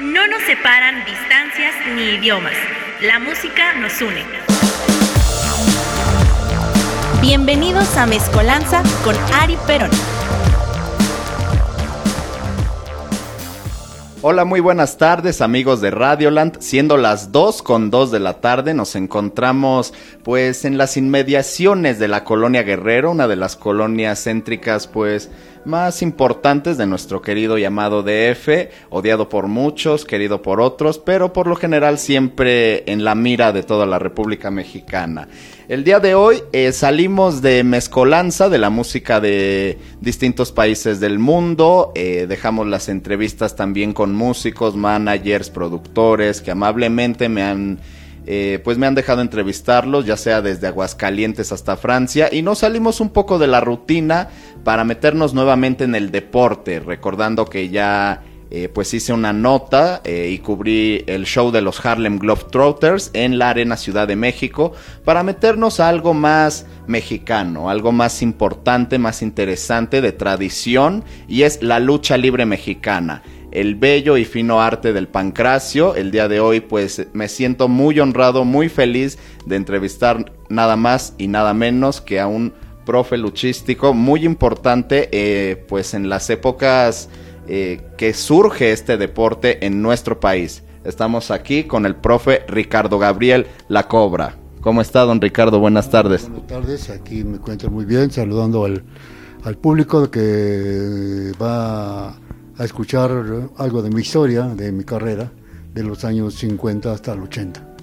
No nos separan distancias ni idiomas. La música nos une. Bienvenidos a Mezcolanza con Ari Perón. Hola, muy buenas tardes amigos de Radioland. Siendo las 2 con 2 de la tarde, nos encontramos pues en las inmediaciones de la colonia Guerrero, una de las colonias céntricas pues más importantes de nuestro querido llamado DF, odiado por muchos, querido por otros, pero por lo general siempre en la mira de toda la República Mexicana. El día de hoy eh, salimos de mezcolanza de la música de distintos países del mundo, eh, dejamos las entrevistas también con músicos, managers, productores que amablemente me han eh, pues me han dejado entrevistarlos, ya sea desde Aguascalientes hasta Francia, y nos salimos un poco de la rutina para meternos nuevamente en el deporte, recordando que ya eh, pues hice una nota eh, y cubrí el show de los Harlem Globetrotters en la Arena Ciudad de México para meternos a algo más mexicano, algo más importante, más interesante de tradición y es la lucha libre mexicana el bello y fino arte del pancracio. El día de hoy pues me siento muy honrado, muy feliz de entrevistar nada más y nada menos que a un profe luchístico muy importante eh, pues en las épocas eh, que surge este deporte en nuestro país. Estamos aquí con el profe Ricardo Gabriel La Cobra. ¿Cómo está, don Ricardo? Buenas tardes. Buenas tardes, aquí me encuentro muy bien, saludando al, al público que va a escuchar algo de mi historia, de mi carrera, de los años 50 hasta el 80.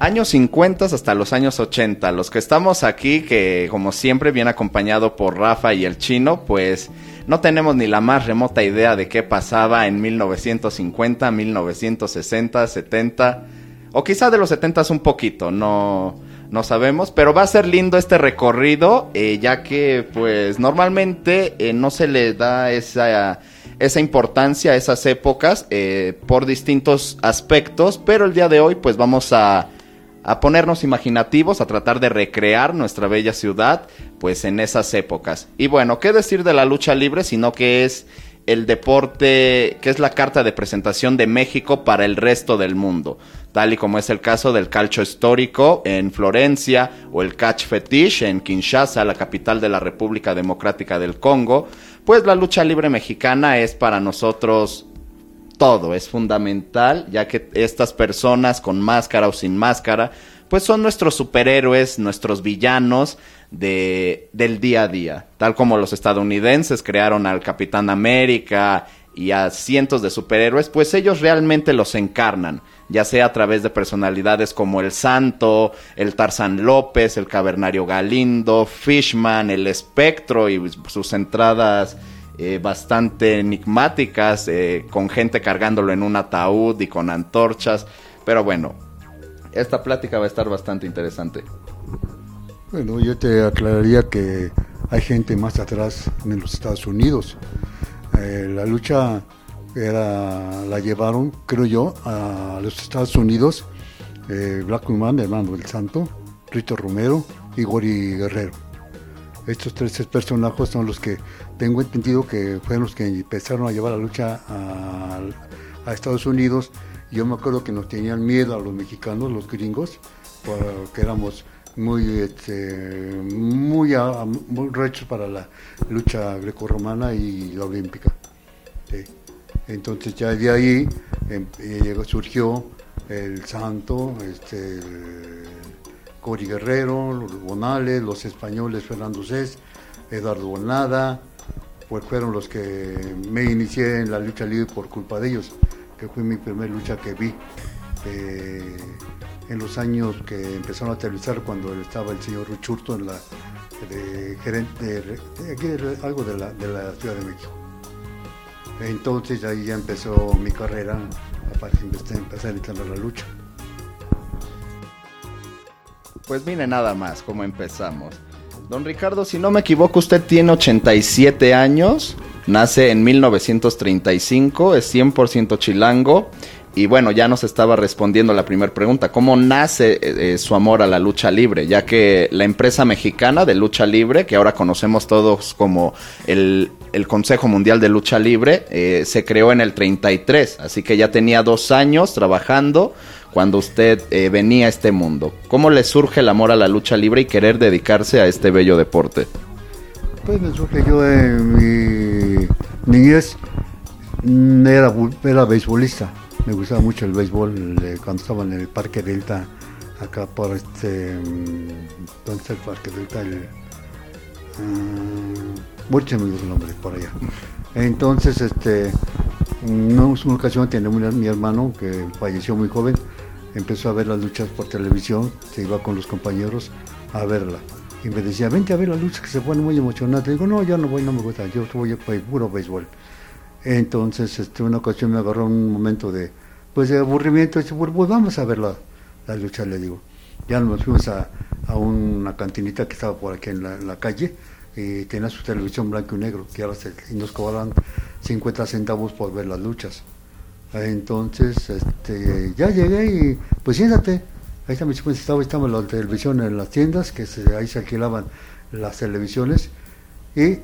Años 50 hasta los años 80. Los que estamos aquí, que como siempre viene acompañado por Rafa y el chino, pues no tenemos ni la más remota idea de qué pasaba en 1950, 1960, 70, o quizá de los 70 un poquito, no, no sabemos, pero va a ser lindo este recorrido, eh, ya que pues normalmente eh, no se le da esa, esa importancia a esas épocas eh, por distintos aspectos, pero el día de hoy pues vamos a, a ponernos imaginativos, a tratar de recrear nuestra bella ciudad pues en esas épocas. Y bueno, ¿qué decir de la lucha libre? Sino que es el deporte, que es la carta de presentación de México para el resto del mundo, tal y como es el caso del calcio histórico en Florencia o el catch fetish en Kinshasa, la capital de la República Democrática del Congo, pues la lucha libre mexicana es para nosotros todo, es fundamental, ya que estas personas con máscara o sin máscara, pues son nuestros superhéroes, nuestros villanos, de, del día a día. Tal como los estadounidenses crearon al Capitán América y a cientos de superhéroes, pues ellos realmente los encarnan, ya sea a través de personalidades como el Santo, el Tarzán López, el Cavernario Galindo, Fishman, el Espectro y sus entradas eh, bastante enigmáticas, eh, con gente cargándolo en un ataúd y con antorchas. Pero bueno, esta plática va a estar bastante interesante. Bueno, yo te aclararía que hay gente más atrás en los Estados Unidos. Eh, la lucha era, la llevaron, creo yo, a los Estados Unidos, eh, Black Human, Hermano del Santo, Rito Romero y Gori Guerrero. Estos tres personajes son los que tengo entendido que fueron los que empezaron a llevar la lucha a, a Estados Unidos. Yo me acuerdo que nos tenían miedo a los mexicanos, los gringos, porque éramos muy este, muy, muy rechos para la lucha grecorromana y la olímpica. Entonces ya de ahí em, eh, surgió el Santo, este, Cori Guerrero, los Bonales, los españoles Fernando Cés, Eduardo Bonada, pues fueron los que me inicié en la lucha libre por culpa de ellos, que fue mi primera lucha que vi. Eh, en los años que empezaron a televisar cuando estaba el señor Ruchurto en la de gerente de, algo de la, de la Ciudad de México. Entonces ahí ya empezó mi carrera para empezar a entrar a la lucha. Pues mire nada más cómo empezamos. Don Ricardo, si no me equivoco, usted tiene 87 años, nace en 1935, es 100% chilango y bueno, ya nos estaba respondiendo la primera pregunta, ¿cómo nace eh, eh, su amor a la lucha libre? Ya que la empresa mexicana de lucha libre, que ahora conocemos todos como el Consejo Mundial de Lucha Libre eh, se creó en el 33, así que ya tenía dos años trabajando cuando usted venía a este mundo. ¿Cómo le surge el amor a la lucha libre y querer dedicarse a este bello deporte? Pues me surge yo en mi niñez, era, era beisbolista, me gustaba mucho el béisbol cuando estaba en el Parque Delta, acá por este, mm, ¿dónde está el Parque Delta? El, uh, el nombre por allá. Entonces, este, una, una ocasión tenía mi hermano que falleció muy joven, empezó a ver las luchas por televisión, se iba con los compañeros a verla. Y me decía, vente a ver las luchas que se ponen muy emocionantes. Digo, no, yo no voy, no me gusta, yo voy a puro béisbol. Entonces, este, una ocasión me agarró un momento de, pues, de aburrimiento, dice, pues vamos a ver la, la lucha, le digo. Ya nos fuimos a, a una cantinita que estaba por aquí en la, calle, y tenía su televisión blanco y negro, que ahora se, nos cobraban 50 centavos por ver las luchas. Entonces, este, ya llegué y pues siéntate. Ahí está mi estaba, estaba la televisión en las tiendas, que ahí se alquilaban las televisiones. Y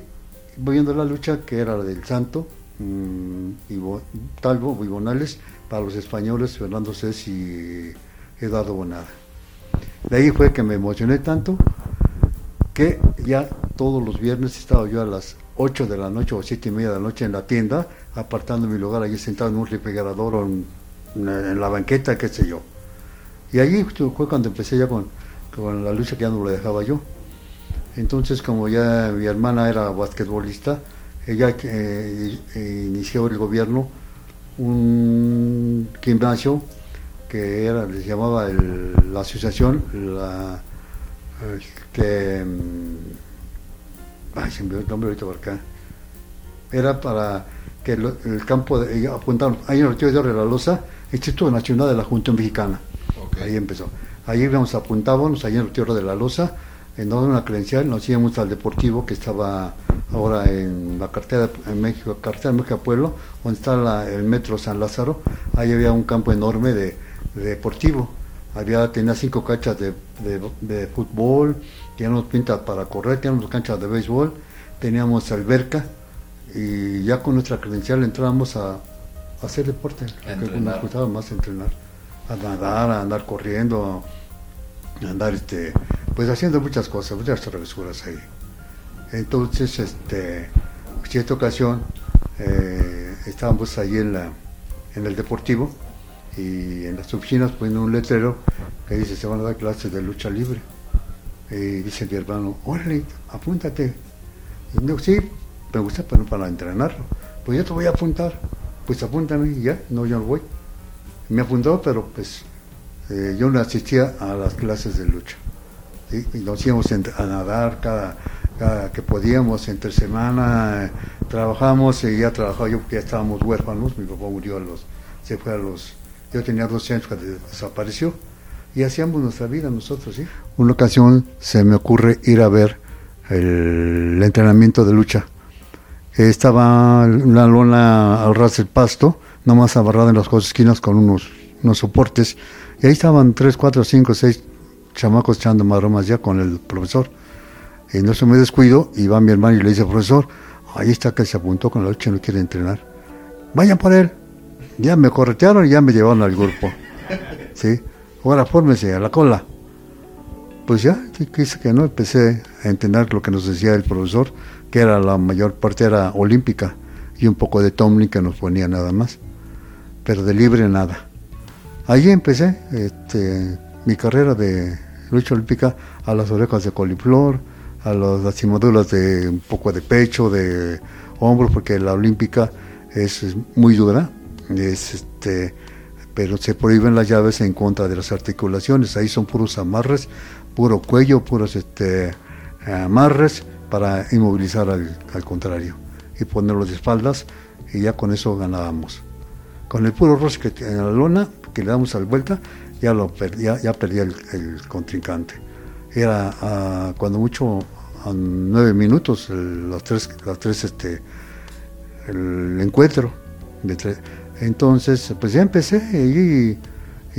voy viendo la lucha que era la del Santo, mmm, Talbo, Bonales, para los españoles, Fernando Cés y Eduardo Bonada. De ahí fue que me emocioné tanto que ya todos los viernes estaba yo a las 8 de la noche o 7 y media de la noche en la tienda, apartando mi lugar allí sentado en un refrigerador o en, la banqueta, qué sé yo. Y allí fue cuando empecé ya con, la lucha que ya no lo dejaba yo. Entonces, como ya mi hermana era basquetbolista, ella eh, inició el gobierno un gimnasio que era, les llamaba la asociación, la, que mm, ay, se me el nombre ahorita por acá, era para que el, campo, de, apuntaron, ahí en el retiro de la Loza, Instituto Nacional de la Junta Mexicana. Ahí empezó. Ahí íbamos, apuntábamos, ahí en el retiro de la Loza, en donde una credencial, nos íbamos al Deportivo, que estaba ahora en la cartera en México, cartera de México Pueblo, donde está el metro San Lázaro, ahí había un campo enorme de, deportivo. Había, tenía cinco cachas de, de fútbol, teníamos pintas para correr, teníamos canchas de béisbol, teníamos alberca y ya con nuestra credencial entrábamos a, hacer deporte, que nos gustaba más entrenar, a nadar, a andar corriendo, a andar este, pues haciendo muchas cosas, muchas travesuras ahí. Entonces, este, cierta ocasión eh, estábamos ahí en la en el deportivo y en las oficinas poniendo un letrero que dice se van a dar clases de lucha libre y dice mi hermano, órale, apúntate. Y yo, sí, me gusta para, para entrenarlo. Pues yo te voy a apuntar. Pues apúntame y ya, no, yo no voy. Me apuntó, pero pues eh, yo no asistía a las clases de lucha. Y nos íbamos a nadar cada, que podíamos entre semana, trabajamos y ya trabajaba yo porque ya estábamos huérfanos, mi papá murió a los, se fue a los, yo tenía 12 años cuando desapareció y hacíamos nuestra vida nosotros, ¿sí? Una ocasión se me ocurre ir a ver el, entrenamiento de lucha. Estaba una lona al ras del pasto, nomás abarrada en las dos esquinas con unos, unos soportes, y ahí estaban tres, cuatro, cinco, seis chamacos echando maromas ya con el profesor. Y no se me descuido, y va mi hermano y le dice, profesor, ahí está que se apuntó con la lucha no quiere entrenar. Vayan por él. Ya me corretearon y ya me llevaron al grupo. ¿Sí? ahora fórmese a la cola. Pues ya, quise que no, empecé a entender lo que nos decía el profesor, que era la mayor parte era olímpica y un poco de Tomlin que nos ponía nada más, pero de libre nada. Ahí empecé este, mi carrera de lucha olímpica a las orejas de coliflor, a las lastimaduras de un poco de pecho, de hombros, porque la olímpica es, muy dura, es este pero se prohíben las llaves en contra de las articulaciones. Ahí son puros amarres, puro cuello, puros este, amarres para inmovilizar al, contrario y ponerlo de espaldas y ya con eso ganábamos. Con el puro roce que en la lona, que le damos al vuelta, ya, lo ya, perdía el, contrincante. Era ah, cuando mucho a nueve minutos los tres, las tres este, el encuentro. Entonces, pues ya empecé y,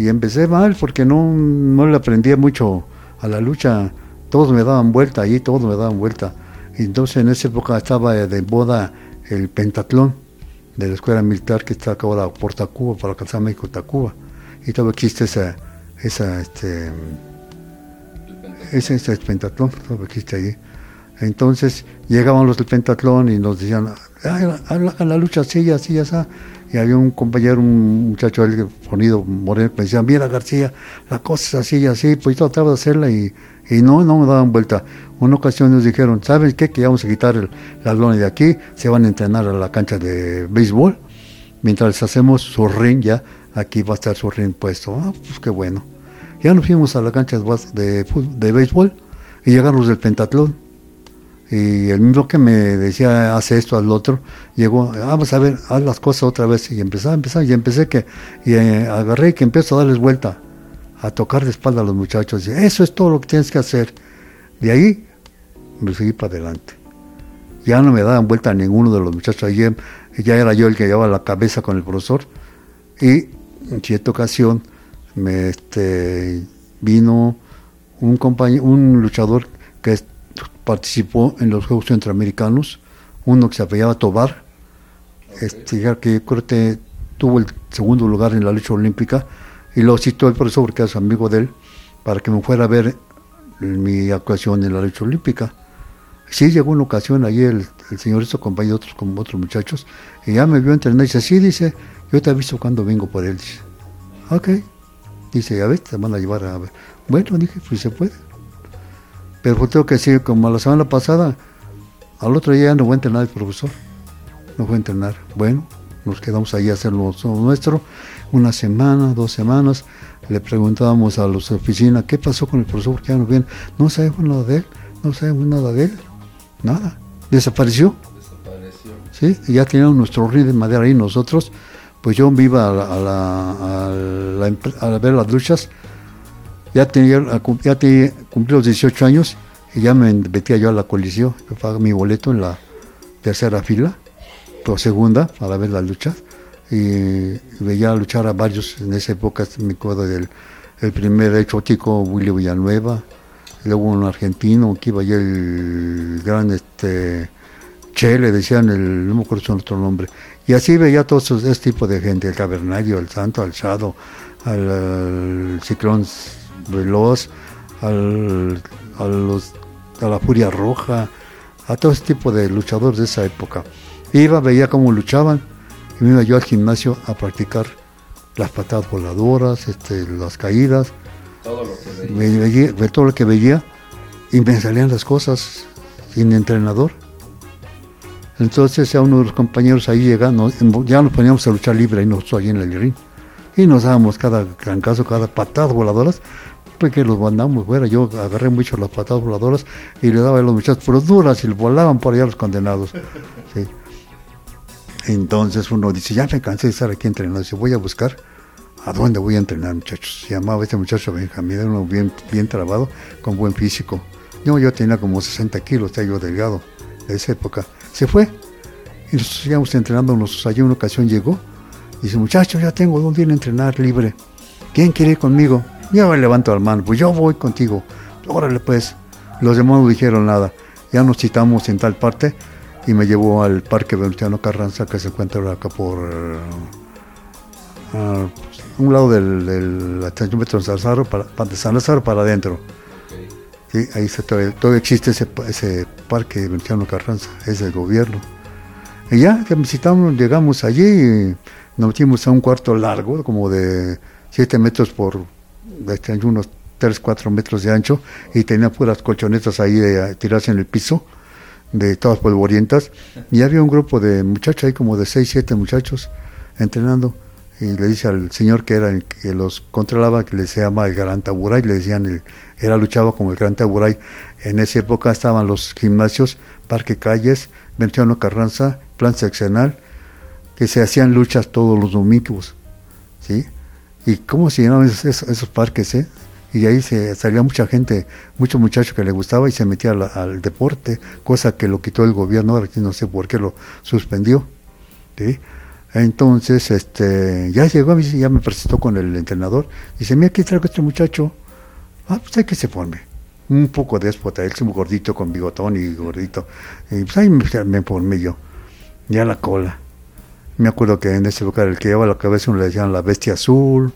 y empecé mal porque no, no le aprendía mucho a la lucha. Todos me daban vuelta ahí, todos me daban vuelta. Entonces en esa época estaba de moda el pentatlón de la escuela militar que está ahora por Tacuba, para alcanzar México Tacuba. Y todavía existe esa, esa este, ese, ese pentatlón, todavía existe ahí. Entonces llegaban los del pentatlón y nos decían, hagan la lucha así, así, así. Y había un compañero, un muchacho el ponido moreno, que me decía, mira García, la cosa es así, así, pues yo trataba de hacerla y, y no, no me daban vuelta. Una ocasión nos dijeron, ¿saben qué? Que vamos a quitar el, la lona de aquí, se van a entrenar a la cancha de béisbol, mientras hacemos su ring ya, aquí va a estar su ring puesto. Ah, pues qué bueno. Ya nos fuimos a la cancha de, de, béisbol y llegaron los del pentatlón y el mismo que me decía, hace esto, al otro, llegó, ah, vamos a ver, haz las cosas otra vez. Y empezaba, empezaba, y empecé que, y eh, agarré y que empiezo a darles vuelta, a tocar de espalda a los muchachos. Y eso es todo lo que tienes que hacer. De ahí me seguí para adelante. Ya no me daban vuelta a ninguno de los muchachos. Allí ya era yo el que llevaba la cabeza con el profesor. Y en cierta ocasión me este, vino un compañero, un luchador que participó en los Juegos Centroamericanos, uno que se apellaba Tobar, este, que creo que tuvo el segundo lugar en la lucha olímpica, y lo citó el profesor porque es amigo de él, para que me fuera a ver mi actuación en la lucha olímpica. Sí, llegó una ocasión allí el, señor hizo compañía de otros, otros muchachos, y ya me vio entrenar y dice, sí, dice, yo te aviso cuando vengo por él. Dice, ok. Dice, a ver, te van a llevar a ver. Bueno, dije, pues se puede. Pero pues tengo que decir, como la semana pasada, al otro día no fue a entrenar el profesor. No fue a entrenar. Bueno, nos quedamos ahí a hacer lo nuestro. Una semana, dos semanas, le preguntábamos a los oficinas, ¿qué pasó con el profesor? Porque ya no viene. No sabemos nada de él, no sabemos nada de él. Nada. Desapareció. Desapareció. Sí, y ya teníamos nuestro río de madera ahí nosotros. Pues yo viva a, la, a, ver las luchas. Ya tenía, ya tenía, cumplí los 18 años y ya me metía yo a la colisión, yo pagaba mi boleto en la tercera fila, o segunda, para ver las luchas, y veía luchar a varios, en esa época me acuerdo del el primer exótico Willy Villanueva, luego un argentino que iba allá el gran este Che, le decían el, no me acuerdo su otro nombre, y así veía todos este tipo de gente, el cavernario, el santo, al, al ciclón veloz, al, a, los, a la furia roja, a todo ese tipo de luchadores de esa época. Iba, veía cómo luchaban y me iba yo al gimnasio a practicar las patadas voladoras, este, las caídas, todo lo que veía. todo lo que veía y me salían las cosas sin entrenador. Entonces a uno de los compañeros ahí llegando, ya nos poníamos a luchar libre ahí nosotros allí en el ring. Y nos dábamos cada caso, cada patada voladoras, que los mandamos fuera. Yo agarré mucho las patadas voladoras y le daba a los muchachos, pero duras y volaban por allá los condenados. Entonces uno dice, ya me cansé de estar aquí entrenando. Dice, voy a buscar a dónde voy a entrenar, muchachos. Se llamaba este muchacho Benjamín, era uno bien, bien trabado, con buen físico. Yo, yo tenía como 60 kilos, estaba yo delgado de esa época. Se fue y nosotros seguíamos entrenándonos. Allí una ocasión llegó y dice, muchachos, ya tengo dónde ir a entrenar libre. ¿Quién quiere ir conmigo? Ya me levanto la mano, pues yo voy contigo. Órale pues. Los demás no dijeron nada. Ya nos citamos en tal parte y me llevó al Parque Venustiano Carranza que se encuentra acá por uh, un lado del, del de San Lázaro para, de San Lázaro para adentro. Sí, ahí se, todavía, existe ese, ese Parque Venustiano Carranza, es el gobierno. Y ya, visitamos, llegamos allí y nos metimos a un cuarto largo, como de 7 metros por unos 3, 4 metros de ancho y tenía puras colchonetas ahí de, tirarse en el piso, de todas polvorientas. Y había un grupo de muchachos ahí, como de 6, 7 muchachos, entrenando. Y le dice al señor que era el que los controlaba, que le se llama el Gran Taburay, le decían, el, era luchaba como el Gran Taburay. En esa época estaban los gimnasios, Parque Calles, Ventiano Carranza, Plan Seccional, que se hacían luchas todos los domingos. ¿sí? Y cómo se llenaban esos, parques, ¿eh? Y ahí se salía mucha gente, muchos muchachos que le gustaba y se metía al, deporte, cosa que lo quitó el gobierno, ahora no sé por qué lo suspendió. ¿sí? Entonces, este, ya llegó, ya me presentó con el entrenador. Dice, mira, aquí traigo este muchacho. Ah, pues hay que se forme. un poco déspota, él es un gordito con bigotón y gordito. Y pues ahí me, me formé yo, ya la cola. Me acuerdo que en ese lugar el que llevaba la cabeza uno le decían la bestia azul,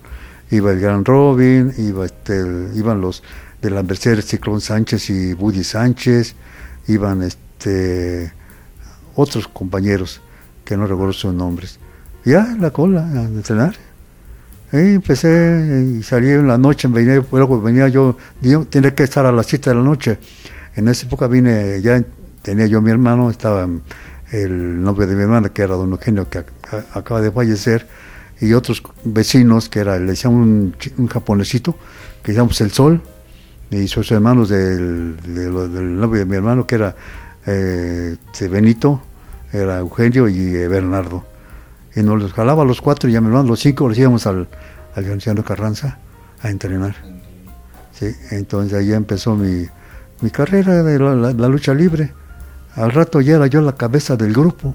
iba el gran Robin, iba este, iban los de la Mercedes Ciclón Sánchez y Buddy Sánchez, iban este otros compañeros que no recuerdo sus nombres. Ya la cola a entrenar. Y empecé y salí en la noche, venía, luego venía yo, yo tenía que estar a las 7 de la noche. En esa época vine, ya tenía yo mi hermano, estaba el novio de mi hermana, que era don Eugenio, que acaba de fallecer, y otros vecinos, que era, le decían un, un japonesito, que llamamos El Sol, y sus hermanos del, del, novio de mi hermano, que era eh, Benito, era Eugenio y Bernardo y nos los jalaba a los cuatro y ya me los cinco los íbamos al, al Carranza a entrenar. Sí, entonces ahí empezó mi, mi carrera de la, lucha libre. Al rato ya era yo la cabeza del grupo.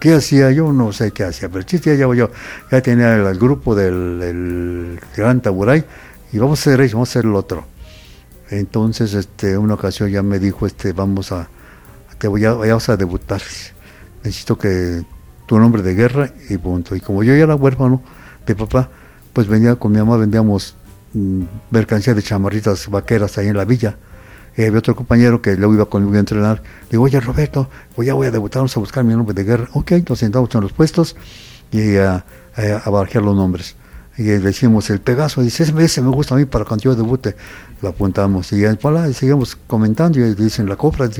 ¿Qué hacía yo? No sé qué hacía, pero chiste ya yo, ya tenía el, grupo del Gran Taburay y vamos a hacer eso, vamos a hacer el otro. Entonces, este, una ocasión ya me dijo, este, vamos a, te voy a, vamos a debutar. Necesito que tu nombre de guerra y punto. Y como yo ya era huérfano de papá, pues venía con mi mamá, vendíamos mm, mercancía de chamarritas vaqueras ahí en la villa. Y había otro compañero que luego iba conmigo a entrenar. Le digo, oye Roberto, pues ya voy a debutar, vamos a buscar mi nombre de guerra. Ok, nos sentamos en los puestos y a, a, los nombres. Y le decimos el Pegaso, dice, ese, me gusta a mí para cuando yo debute. Lo apuntamos y, y seguimos comentando y dicen la copra.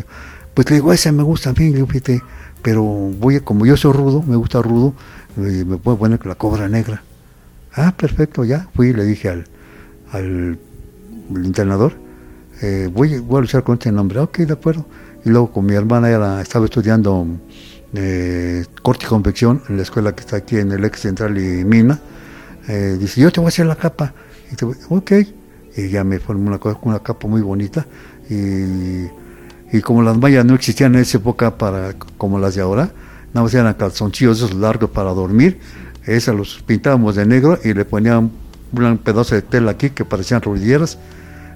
Pues le digo, ese me gusta a mí. Digo, pero voy como yo soy rudo, me gusta rudo, me puedo poner la cobra negra. Ah, perfecto, ya. Fui y le dije al, al entrenador, eh, voy, voy, a luchar con este nombre. Ok, de acuerdo. Y luego con mi hermana era, estaba estudiando eh, corte y confección en la escuela que está aquí en el ex central y mina. Eh, dice, yo te voy a hacer la capa. Y te ok. Y ya me formó una, una capa muy bonita. Y y como las mallas no existían en esa época para como las de ahora, nada más eran calzoncillos esos largos para dormir, esas los pintábamos de negro y le ponían un pedazo de tela aquí que parecían rodilleras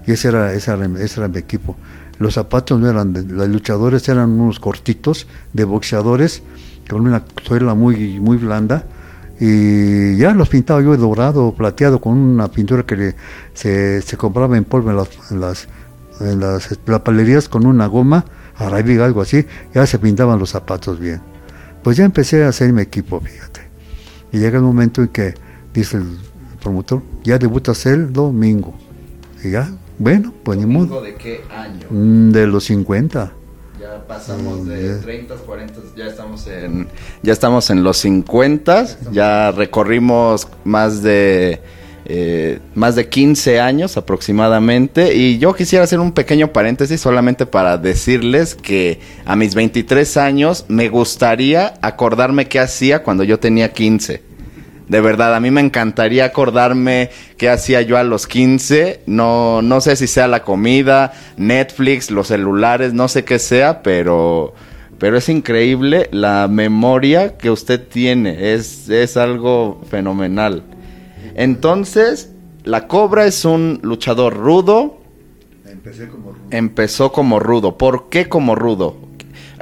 y ese era, ese era, mi equipo. Los zapatos no eran de los luchadores, eran unos cortitos de boxeadores con una suela muy, muy blanda y ya los pintaba yo dorado, plateado, con una pintura que se, se compraba en polvo en las, palerías con una goma, Arabiga, algo así, ya se pintaban los zapatos bien. Pues ya empecé a hacer mi equipo, fíjate. Y llega el momento en que dice el promotor, ya debutas el domingo. Y ya, bueno, pues ni modo. ¿De qué año? Mm, de los 50. Ya pasamos de 30, 40, ya estamos en ya estamos en los 50, ya recorrimos más de eh, más de 15 años aproximadamente. Y yo quisiera hacer un pequeño paréntesis solamente para decirles que a mis 23 años me gustaría acordarme qué hacía cuando yo tenía 15. De verdad, a mí me encantaría acordarme qué hacía yo a los 15. No, no sé si sea la comida, Netflix, los celulares, no sé qué sea, pero, pero es increíble la memoria que usted tiene. Es, es algo fenomenal. Entonces, la Cobra es un luchador rudo. como rudo. Empezó como rudo. ¿Por qué como rudo?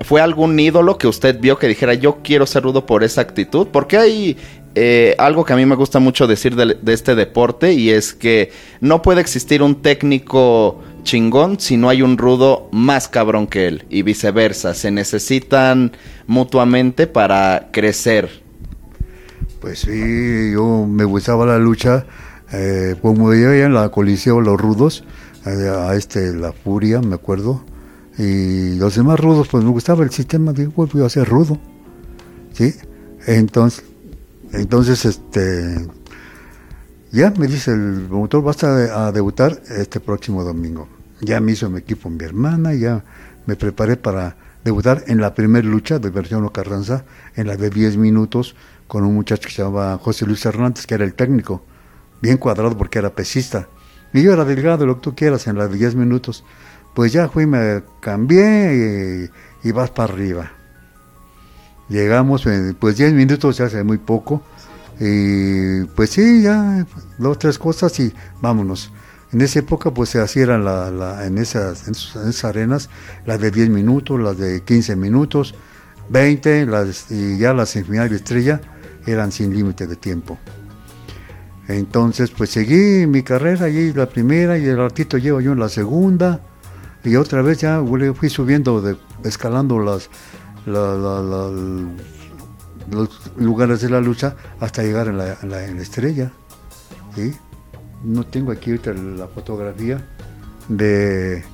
¿Fue algún ídolo que usted vio que dijera yo quiero ser rudo por esa actitud? Porque hay eh, algo que a mí me gusta mucho decir de, este deporte y es que no puede existir un técnico chingón si no hay un rudo más cabrón que él y viceversa. Se necesitan mutuamente para crecer. Pues sí, yo me gustaba la lucha, eh, como yo en la Coliseo Los Rudos, eh, a este La Furia, me acuerdo, y los demás rudos, pues me gustaba el sistema, digo, pues voy a ser rudo, ¿sí? Entonces, entonces, este, ya me dice el promotor, vas a, debutar este próximo domingo. Ya me hizo mi equipo mi hermana, ya me preparé para debutar en la primera lucha de versión Carranza, en la de 10 minutos, con un muchacho que se llamaba José Luis Hernández, que era el técnico, bien cuadrado porque era pesista. Y yo era delgado, lo que tú quieras, en las 10 minutos. Pues ya fui, me cambié y, vas para arriba. Llegamos, eh, pues 10 minutos ya hace muy poco. Y pues sí, ya dos, tres cosas y vámonos. En esa época pues se hacían en, esas, en, esas arenas las de 10 minutos, las de 15 minutos, 20 las, y ya las semifinales de estrella eran sin límite de tiempo. Entonces pues seguí mi carrera y la primera y el ratito llevo yo en la segunda y otra vez ya fui subiendo, escalando los lugares de la lucha hasta llegar en la, estrella. No tengo aquí ahorita la fotografía de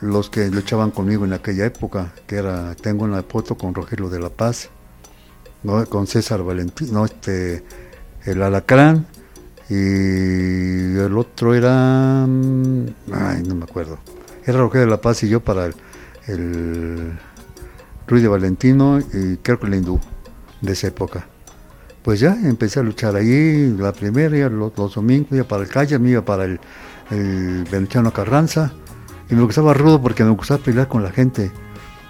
los que luchaban conmigo en aquella época, que era, tengo una foto con Rogelio de la Paz, ¿no? con César Valentín, no, este, el Alacrán, y el otro era, mm, ay, no me acuerdo, era Rogelio de la Paz y yo para el, el Ruiz de Valentino y creo que el hindú de esa época pues ya empecé a luchar ahí, la primera, los, los domingos iba para el calle, me iba para el, el Venustiano Carranza, y me gustaba rudo porque me gustaba pelear con la gente.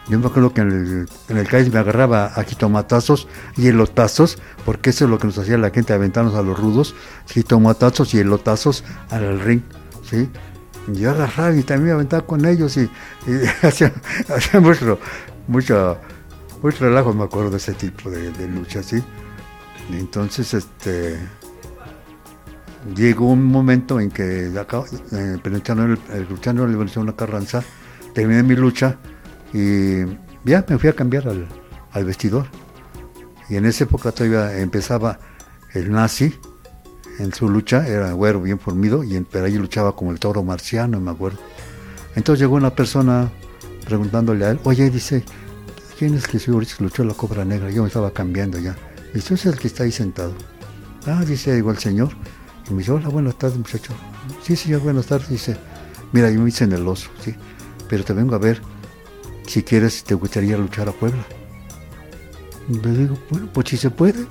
Yo me acuerdo que en el, en el calle me agarraba a jitomatazos y elotazos, porque eso es lo que nos hacía la gente, aventarnos a los rudos, jitomatazos y elotazos al ring, ¿sí? Y yo agarraba y también me aventaba con ellos y, hacía, mucho, mucho, mucho relajo, me acuerdo de ese tipo de, de lucha, ¿sí? Entonces, este llegó un momento en que acá, eh, luchando el, luchando en la Carranza, terminé mi lucha y ya me fui a cambiar al, vestidor. Y en esa época todavía empezaba el nazi en su lucha, era güero bien formido, y pero ahí luchaba como el toro marciano, me acuerdo. Entonces llegó una persona preguntándole a él, oye, dice, ¿quién es que luchó la cobra negra? Yo me estaba cambiando ya. Dice, es el que está ahí sentado. Ah, dice, igual señor. Y me dice, hola, buenas tardes, muchacho. Sí, señor, buenas tardes. Dice, mira, yo me hice en el oso, sí. Pero te vengo a ver si quieres, te gustaría luchar a Puebla. Le digo, bueno, pues si se puede.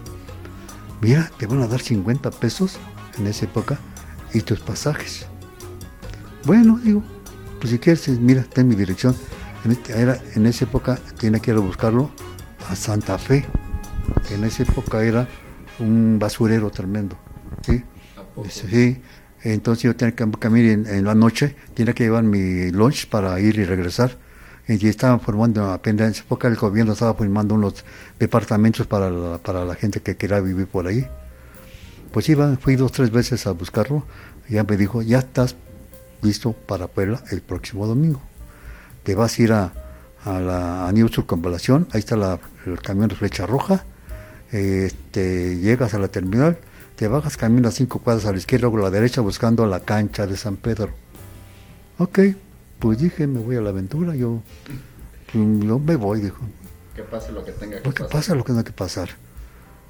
Mira, te van a dar 50 pesos en esa época y tus pasajes. Bueno, digo, pues si quieres, mira, ten mi dirección. En, este, era, en esa época tiene que ir a buscarlo a Santa Fe que en esa época era un basurero tremendo. ¿sí? sí. Entonces yo tenía que caminar en, la noche, tenía que llevar mi lunch para ir y regresar. Y estaban formando, apenas en esa época el gobierno estaba formando unos departamentos para la, para la gente que quería vivir por ahí. Pues iba, fui dos, tres veces a buscarlo. Y ya me dijo, ya estás listo para Puebla el próximo domingo. Te vas a ir a, a la a New Circunvalación, ahí está la, el camión de flecha roja, este, llegas a la terminal, te bajas, caminas cinco cuadras a la izquierda o a la derecha buscando la cancha de San Pedro. Ok, pues dije, me voy a la aventura, yo, no me voy, dijo. Que pase lo que tenga que pues pasar. Que pase lo que tenga que pasar.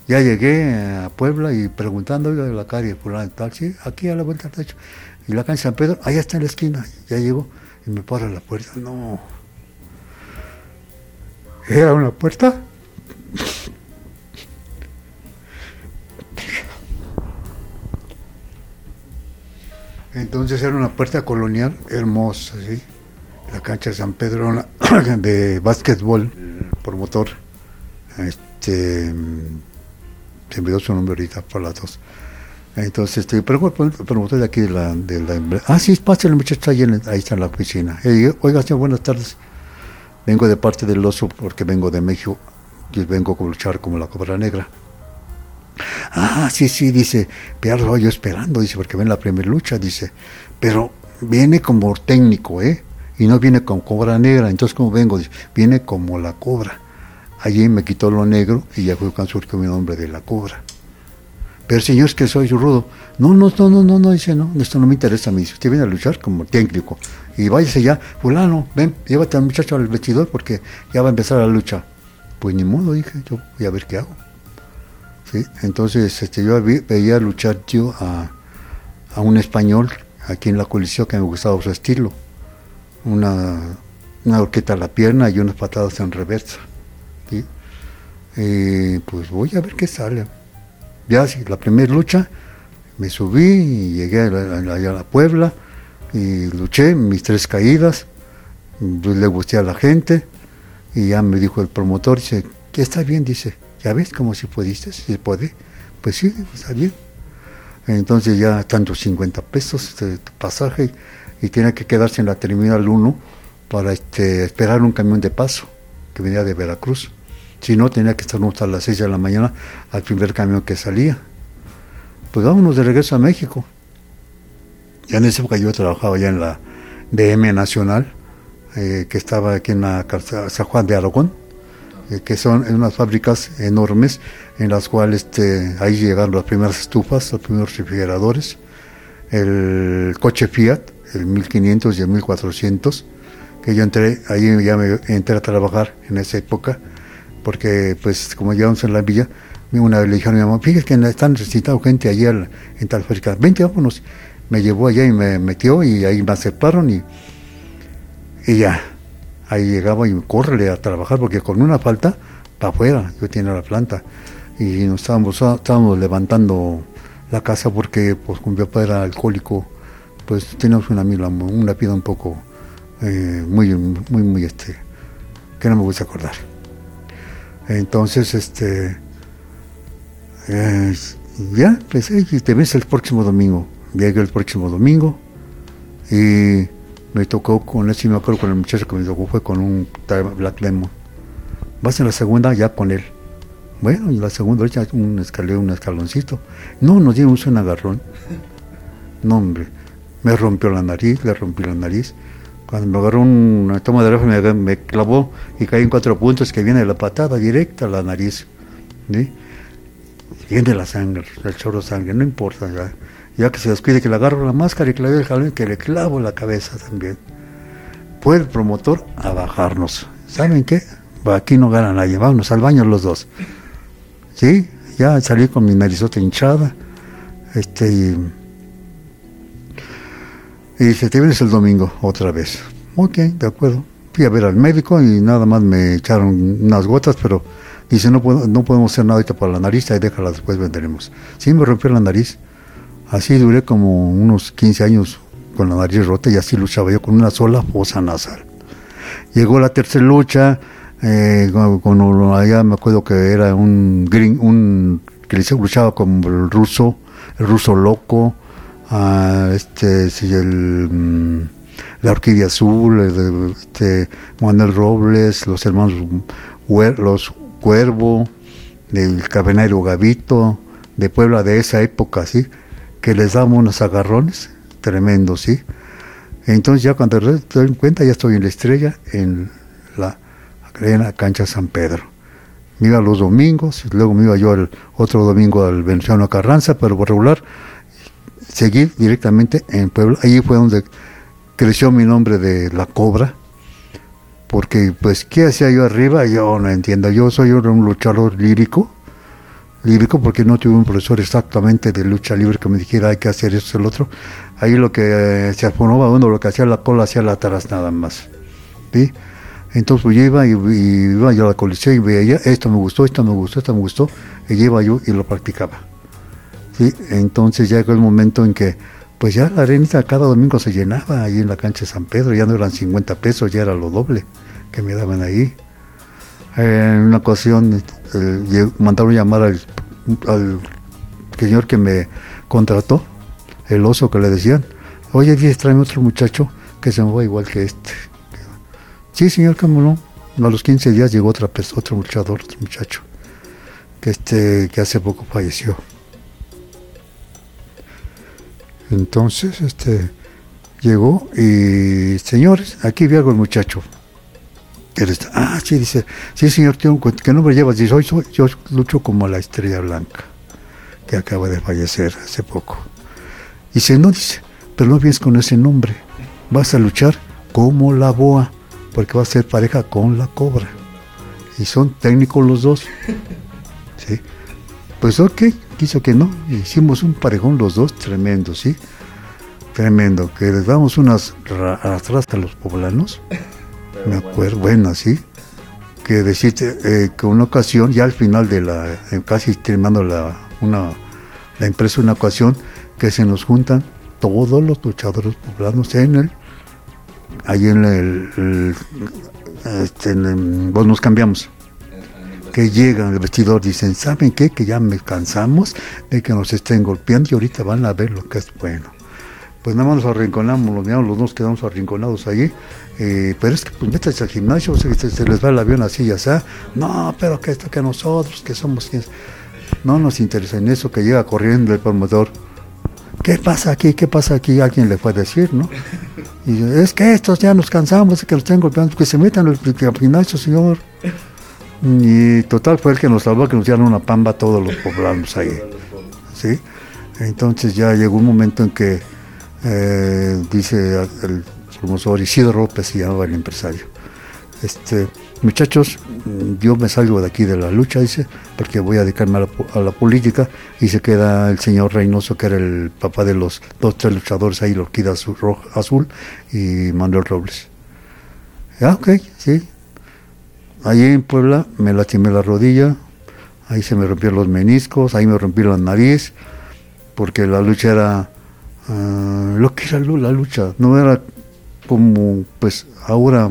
Ya llegué a Puebla y preguntando, de la calle, fulano tal, sí, aquí a la vuelta del techo. Y la cancha de San Pedro, allá está en la esquina. Ya llego y me para la puerta. No. Era una puerta Entonces era una puerta colonial hermosa, ¿sí? La cancha de San Pedro de básquetbol, por motor. Este, se me dio su nombre ahorita por las dos. Entonces, este, pero el promotor de aquí de la, de la Ah, sí, pasa el muchacho ahí, ahí está en la oficina. Oiga, señor, buenas tardes. Vengo de parte del oso porque vengo de México y vengo a luchar como la cobra negra. Ah, sí, sí, dice, pero yo esperando, dice, porque ven la primera lucha, dice, pero viene como técnico, ¿eh? Y no viene con cobra negra, entonces como vengo, dice, viene como la cobra. Allí me quitó lo negro y ya fue surgió mi nombre de la cobra. Pero señor, es que soy rudo. No, no, no, no, no, no, dice, no, esto no me interesa a mí. Usted viene a luchar como técnico. Y váyase ya, fulano, ven, llévate al muchacho al vestidor porque ya va a empezar la lucha. Pues ni modo, dije, yo voy a ver qué hago. Entonces este, yo veía luchar yo a, un español aquí en la coalición que me gustaba su estilo. Una, horqueta a la pierna y unas patadas en reversa. pues voy a ver qué sale. Ya la primera lucha me subí y llegué allá a la Puebla y luché mis tres caídas. Pues, le gusté a la gente y ya me dijo el promotor, dice, que está bien, dice, ¿Ya ves cómo si pudiste? Si puede. Pues sí, está bien. Entonces ya tanto 50 pesos de pasaje y tenía que quedarse en la terminal 1 para este, esperar un camión de paso que venía de Veracruz. Si no, tenía que estar hasta las 6 de la mañana al primer camión que salía. Pues vámonos de regreso a México. Ya en esa época yo trabajaba ya en la DM Nacional, eh, que estaba aquí en la San Juan de Aragón, que son unas fábricas enormes en las cuales este, ahí llegaron las primeras estufas, los primeros refrigeradores, el coche Fiat, el 1500 y el 1400, que yo entré, ahí ya me entré a trabajar en esa época, porque pues como llevamos en la villa, una vez le dijeron a mi mamá, fíjate que están necesitando gente allí en tal fábrica, vente, vámonos. Me llevó allá y me metió y ahí me aceptaron y, y ya, ahí llegaba y córrele a trabajar, porque con una falta, para afuera, yo tenía la planta. Y nos estábamos, estábamos levantando la casa porque pues mi papá era alcohólico, pues teníamos una, una vida un poco eh, muy, muy, muy, este, que no me gusta acordar. Entonces, este, eh, ya, pues te ves el próximo domingo. Llegué el próximo domingo y me tocó con ese, me acuerdo con el muchacho que me tocó, fue con un Black Lemon. Vas en la segunda ya con él. Bueno, y la segunda ya un escalón, un escaloncito. No, nos dimos un agarrón. No, hombre, me rompió la nariz, le rompí la nariz. Cuando me agarró una toma de refe me, clavó y caí en cuatro puntos que viene la patada directa a la nariz. ¿sí? Viene la sangre, el chorro de sangre, no importa ya. Ya que se descuide que le agarro la máscara y que le doy el jalón que le clavo la cabeza también. Fue el promotor a bajarnos. ¿Saben qué? Aquí no gana nadie, vámonos al baño los dos. Sí, ya salí con mi narizota hinchada. Este, y, y dice, te vienes el domingo otra vez. Ok, de acuerdo. Fui a ver al médico y nada más me echaron unas gotas, pero dice, no, puedo, no podemos hacer nada ahorita para la nariz, ahí déjala, después venderemos. Sí, me rompió la nariz. Así duré como unos 15 años con la nariz rota y así luchaba yo con una sola fosa nasal. Llegó la tercera lucha, eh, con, allá me acuerdo que era un green, un que luchaba con el ruso, el ruso loco, a este, el, mm, la orquídea azul, este, Manuel Robles, los hermanos los Cuervo, del Cabenero Gavito, de Puebla de esa época, sí, que les damos unos agarrones tremendos, sí. Entonces ya cuando te doy cuenta ya estoy en la estrella, en la en la cancha San Pedro. Me iba los domingos, luego me iba yo el otro domingo al Venezuela Carranza, pero por regular seguí directamente en Puebla. Allí fue donde creció mi nombre de La Cobra, porque pues, ¿qué hacía yo arriba? Yo no entiendo, yo soy un luchador lírico, lírico porque no tuve un profesor exactamente de lucha libre que me dijera hay que hacer esto el otro. Ahí lo que eh, se afonaba uno, lo que hacía la cola, hacía la atrás nada más. ¿sí? Entonces pues, yo iba y, iba yo a la colección y veía, esto me gustó, esto me gustó, esto me gustó, y iba yo y lo practicaba. ¿sí? Entonces llegó el momento en que, pues ya la arenita cada domingo se llenaba ahí en la cancha de San Pedro, ya no eran 50 pesos, ya era lo doble que me daban ahí. En una ocasión eh, mandaron llamar al, señor que me contrató, el oso que le decían, oye, tráeme otro muchacho que se me va igual que este Sí, señor, cómo no. A los 15 días llegó otra persona, otro luchador, otro muchacho, que, este, que hace poco falleció. Entonces, este, llegó y, señores, aquí vi algo el muchacho. Ah, sí, dice, sí, señor, ¿qué nombre llevas? Dice, hoy soy, yo lucho como la estrella blanca, que acaba de fallecer hace poco. Dice, no, dice, pero no vienes con ese nombre, vas a luchar como la boa porque va a ser pareja con la cobra. Y son técnicos los dos. ¿Sí? Pues ok, quiso que no. Hicimos un parejón los dos, tremendo, ¿sí? Tremendo. Que les damos unas arrastras a los poblanos. Me acuerdo, bueno, sí. Que decirte eh, que una ocasión, ya al final de la, eh, casi terminando la, una, la empresa, una ocasión, que se nos juntan todos los luchadores poblanos en el ahí en el, este, vos nos cambiamos. que llegan al vestidor, dicen, ¿saben qué? Que ya me cansamos de que nos estén golpeando y ahorita van a ver lo que es bueno. Pues nada más nos arrinconamos, los, los dos quedamos arrinconados allí, eh, pero es que pues métanse al gimnasio, se, les va el avión así y así, no, pero que esto que nosotros, que somos quienes, no nos interesa en eso, que llega corriendo el promotor, ¿qué pasa aquí? ¿Qué pasa aquí? Alguien le puede decir, ¿no? Y es que estos ya nos cansamos de que los estén golpeando, que se metan al gimnasio, señor. Y total fue el que nos salvó, que nos dieron una pamba a todos los poblanos ahí. ¿sí? Entonces ya llegó un momento en que eh, dice el promotor Isidro López, se llamaba el empresario. Este, muchachos, yo me salgo de aquí de la lucha, dice, porque voy a dedicarme a la, a la, política, y se queda el señor Reynoso, que era el papá de los dos, tres luchadores ahí, Lorquida Azul, Azul y Manuel Robles. Ya, ok, sí, Ahí en Puebla me lastimé la rodilla, ahí se me rompieron los meniscos, ahí me rompí la nariz, porque la lucha era uh, lo que era la lucha, no era como pues ahora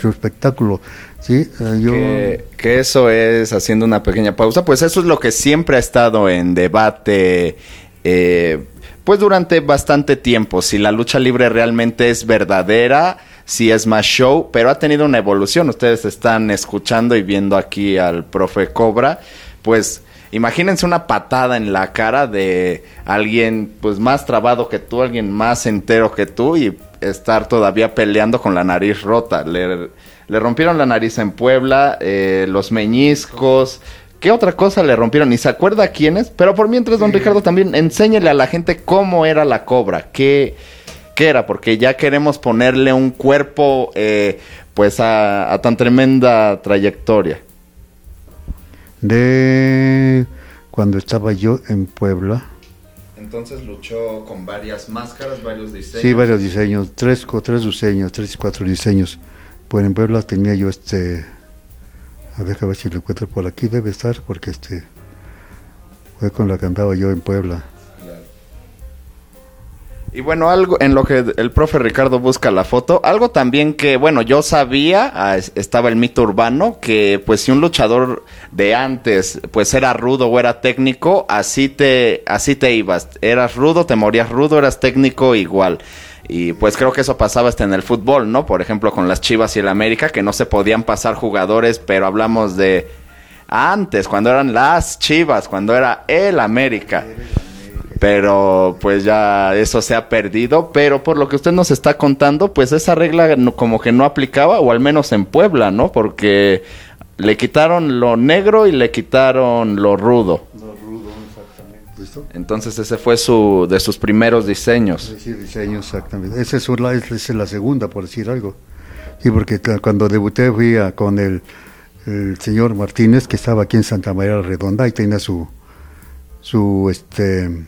su espectáculo. ¿sí? Uh, yo... que, que, eso es, haciendo una pequeña pausa, pues eso es lo que siempre ha estado en debate. Eh, pues durante bastante tiempo, si la lucha libre realmente es verdadera, si es más show, pero ha tenido una evolución. Ustedes están escuchando y viendo aquí al profe Cobra, pues imagínense una patada en la cara de alguien pues más trabado que tú, alguien más entero que tú y estar todavía peleando con la nariz rota. Le, le rompieron la nariz en Puebla, eh, los meñiscos. ¿Qué otra cosa le rompieron? Ni se acuerda quiénes. Pero por mientras, don Ricardo, también enséñele a la gente cómo era la cobra. ¿Qué, era, porque ya queremos ponerle un cuerpo eh, pues a, a, tan tremenda trayectoria. De cuando estaba yo en Puebla. Entonces luchó con varias máscaras, varios diseños. Sí, varios diseños, tres, tres diseños, tres y cuatro diseños. Pues en Puebla tenía yo este, a ver, a ver si lo encuentro por aquí, debe estar, porque este fue con la que andaba yo en Puebla. Y bueno, algo en lo que el profe Ricardo busca la foto, algo también que, bueno, yo sabía, ah, estaba el mito urbano, que pues si un luchador de antes pues era rudo o era técnico, así te, así te ibas. Eras rudo, te morías rudo, eras técnico igual. Y pues creo que eso pasaba hasta en el fútbol, ¿no? Por ejemplo, con las Chivas y el América, que no se podían pasar jugadores, pero hablamos de antes, cuando eran las Chivas, cuando era el América pero pues ya eso se ha perdido, pero por lo que usted nos está contando, pues esa regla como que no aplicaba, o al menos en Puebla, ¿no? Porque le quitaron lo negro y le quitaron lo rudo. Lo rudo, exactamente. ¿Listo? Entonces ese fue su de sus primeros diseños. Sí, diseños, exactamente. Esa es, la, es la segunda, por decir algo. Sí, porque cuando debuté fui a, con el, el señor Martínez, que estaba aquí en Santa María Redonda, y tenía su, su, este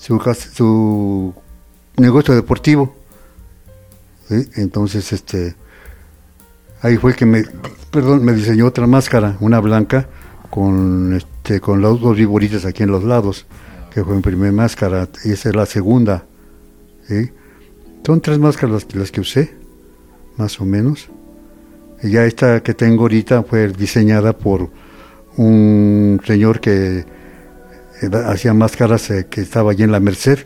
su, negocio deportivo. Entonces, este, ahí fue que me, perdón, me diseñó otra máscara, una blanca, con, este, con los dos viboritas aquí en los lados, que fue mi primera máscara, y esa es la segunda. Son tres máscaras las que usé, más o menos. Y ya esta que tengo ahorita fue diseñada por un señor que hacía máscaras eh, que estaba allí en la Merced.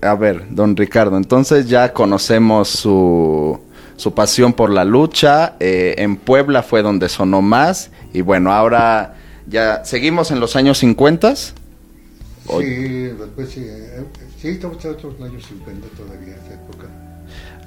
A ver, don Ricardo, entonces ya conocemos su, su pasión por la lucha. Eh, en Puebla fue donde sonó más. Y bueno, ahora ya seguimos en los años 50. Sí, después sí, eh, sí, estamos en los años 50 todavía, esa época.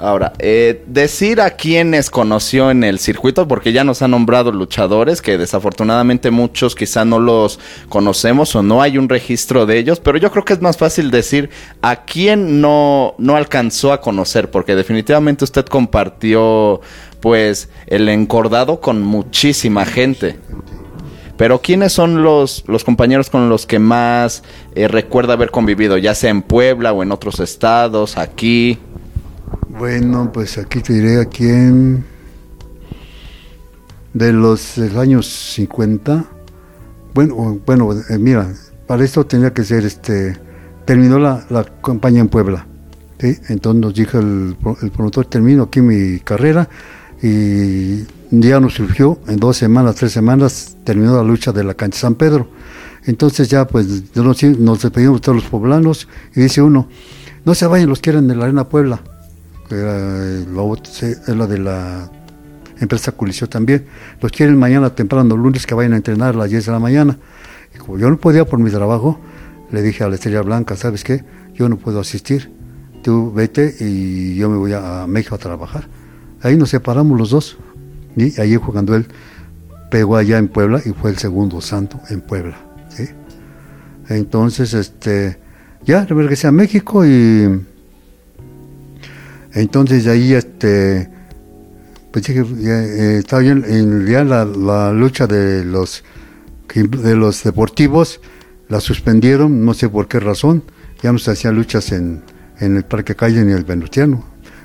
Ahora, eh, decir a quienes conoció en el circuito, porque ya nos han nombrado luchadores, que desafortunadamente muchos quizá no los conocemos o no hay un registro de ellos, pero yo creo que es más fácil decir a quién no, no alcanzó a conocer, porque definitivamente usted compartió pues el encordado con muchísima gente. Pero ¿quiénes son los, los compañeros con los que más eh, recuerda haber convivido, ya sea en Puebla o en otros estados, aquí? Bueno, pues aquí te diré a quién. De los años 50. Bueno, bueno eh, mira, para esto tenía que ser este. Terminó la, la campaña en Puebla. ¿sí? Entonces nos dijo el, el promotor: termino aquí mi carrera Y día nos surgió, en dos semanas, tres semanas, terminó la lucha de la cancha San Pedro. Entonces ya pues nos, nos despedimos todos los poblanos y dice uno, no se vayan, los quieren en la Arena Puebla. Era, la de la empresa Coliseo también. Los quieren mañana temprano, lunes, que vayan a entrenar a las 10 de la mañana. Y como yo no podía por mi trabajo, le dije a la Estrella Blanca, ¿sabes qué? Yo no puedo asistir. Tú vete y yo me voy a México a trabajar. Ahí nos separamos los dos. Y ahí jugando él pegó allá en Puebla y fue el segundo santo en Puebla. Entonces, este, ya regresé a México y entonces ahí, este, pues ya, eh, bien, en ya la, la, lucha de los de los deportivos la suspendieron, no sé por qué razón, ya no se hacían luchas en, en el Parque Calle ni el Venustiano.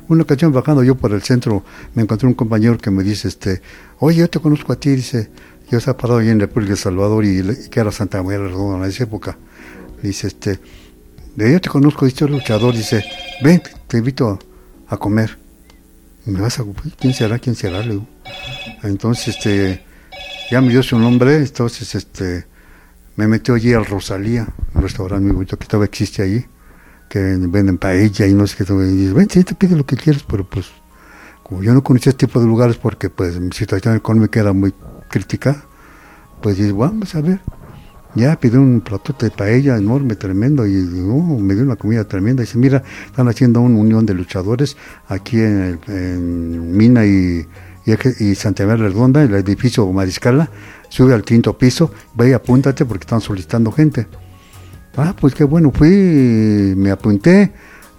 Una ocasión bajando yo por el centro, me encontré un compañero que me dice, este, oye, yo te conozco a ti, dice, yo estaba parado ahí en República de Salvador y, que era Santa María Redonda en esa época. Dice, este, de yo te conozco, dice luchador, dice, ven, te invito a, comer. me vas a ¿quién será? ¿Quién será? Le Entonces, este, ya me dio su nombre, entonces, este, me metió allí al Rosalía, un restaurante muy bonito que todavía existe allí, que venden paella y no sé qué, y dice, ven, sí, te pide lo que quieras, pero pues, como yo no conocía este tipo de lugares porque pues mi situación económica era muy crítica, pues dije, vamos a ver. Ya pidió un plato de paella enorme, tremendo, y me dio una comida tremenda. Y dice, mira, están haciendo una unión de luchadores aquí en, Mina y, y, Santa María Redonda, el edificio Mariscala. Sube al quinto piso, ve y apúntate porque están solicitando gente. Ah, pues qué bueno, fui, me apunté